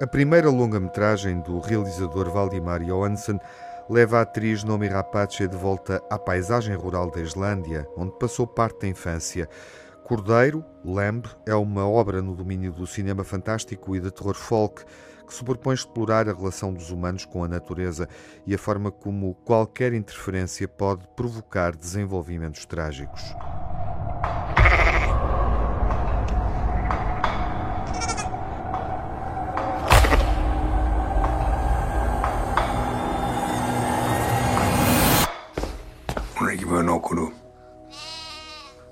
A primeira longa-metragem do realizador Valdimar Johansen leva a atriz Nomi Rapace de volta à paisagem rural da Islândia, onde passou parte da infância. Cordeiro, Lamb, é uma obra no domínio do cinema fantástico e de terror folk que se propõe explorar a relação dos humanos com a natureza e a forma como qualquer interferência pode provocar desenvolvimentos trágicos.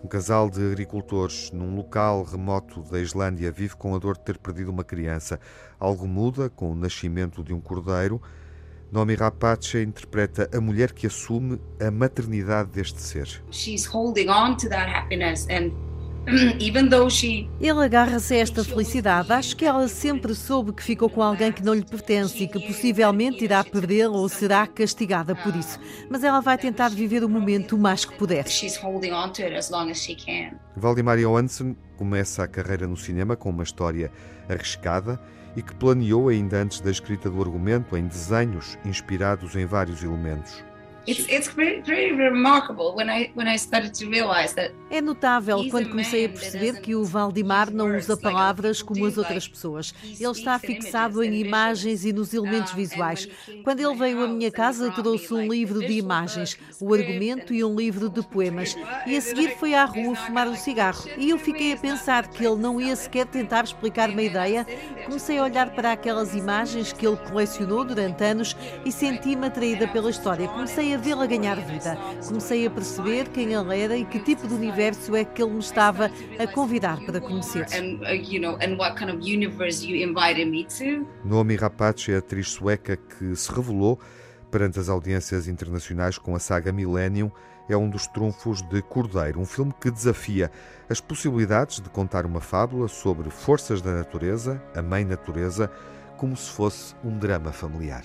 Um casal de agricultores num local remoto da Islândia vive com a dor de ter perdido uma criança. Algo muda com o nascimento de um cordeiro. Nomi Rapace interpreta a mulher que assume a maternidade deste ser. She's holding on to that happiness and ele agarra-se a esta felicidade. Acho que ela sempre soube que ficou com alguém que não lhe pertence e que possivelmente irá perdê-lo ou será castigada por isso. Mas ela vai tentar viver o momento o mais que puder. Valdemar Johansen começa a carreira no cinema com uma história arriscada e que planeou ainda antes da escrita do argumento em desenhos inspirados em vários elementos. É notável quando comecei a perceber que o Valdimar não usa palavras como as outras pessoas. Ele está fixado em imagens e nos elementos visuais. Quando ele veio à minha casa, trouxe um livro de imagens, o argumento e um livro de poemas. E a seguir foi à rua fumar um cigarro. E eu fiquei a pensar que ele não ia sequer tentar explicar uma ideia. Comecei a olhar para aquelas imagens que ele colecionou durante anos e senti-me atraída pela história. Comecei a a vê-la ganhar vida. Comecei a perceber quem ele era e que tipo de universo é que ele me estava a convidar para conhecer. Naomi Rapace é a atriz sueca que se revelou perante as audiências internacionais com a saga Millennium é um dos trunfos de Cordeiro, um filme que desafia as possibilidades de contar uma fábula sobre forças da natureza, a mãe natureza, como se fosse um drama familiar.